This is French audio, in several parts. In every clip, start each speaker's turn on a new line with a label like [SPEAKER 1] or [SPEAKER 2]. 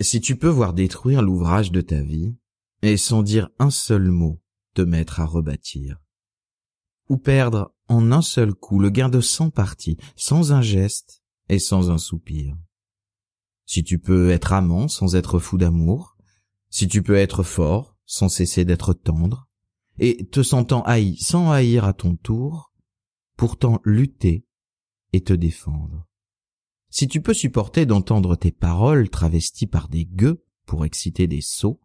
[SPEAKER 1] Si tu peux voir détruire l'ouvrage de ta vie, et sans dire un seul mot, te mettre à rebâtir. Ou perdre en un seul coup le gain de cent parties, sans un geste et sans un soupir. Si tu peux être amant sans être fou d'amour, si tu peux être fort sans cesser d'être tendre, et te sentant haï sans haïr à ton tour, pourtant lutter et te défendre. Si tu peux supporter d'entendre tes paroles travesties par des gueux pour exciter des sots,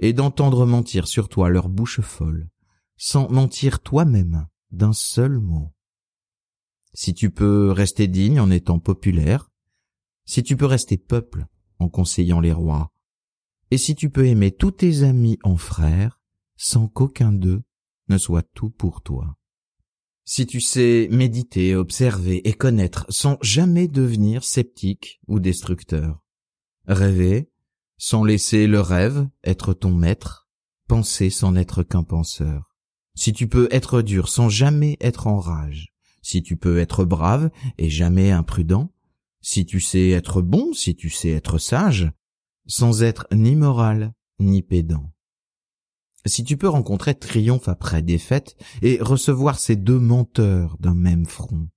[SPEAKER 1] et d'entendre mentir sur toi leur bouche folle, sans mentir toi-même d'un seul mot. Si tu peux rester digne en étant populaire, si tu peux rester peuple en conseillant les rois, et si tu peux aimer tous tes amis en frères, sans qu'aucun d'eux ne soit tout pour toi. Si tu sais méditer, observer et connaître sans jamais devenir sceptique ou destructeur, rêver sans laisser le rêve être ton maître, penser sans n'être qu'un penseur. Si tu peux être dur sans jamais être en rage, si tu peux être brave et jamais imprudent, si tu sais être bon, si tu sais être sage, sans être ni moral ni pédant. Si tu peux rencontrer triomphe après défaite et recevoir ces deux menteurs d'un même front,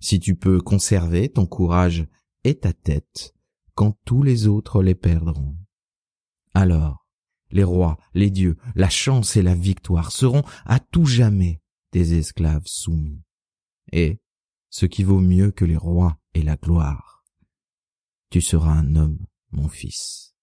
[SPEAKER 1] si tu peux conserver ton courage et ta tête quand tous les autres les perdront. Alors, les rois, les dieux, la chance et la victoire seront à tout jamais des esclaves soumis. Et, ce qui vaut mieux que les rois et la gloire, tu seras un homme, mon fils.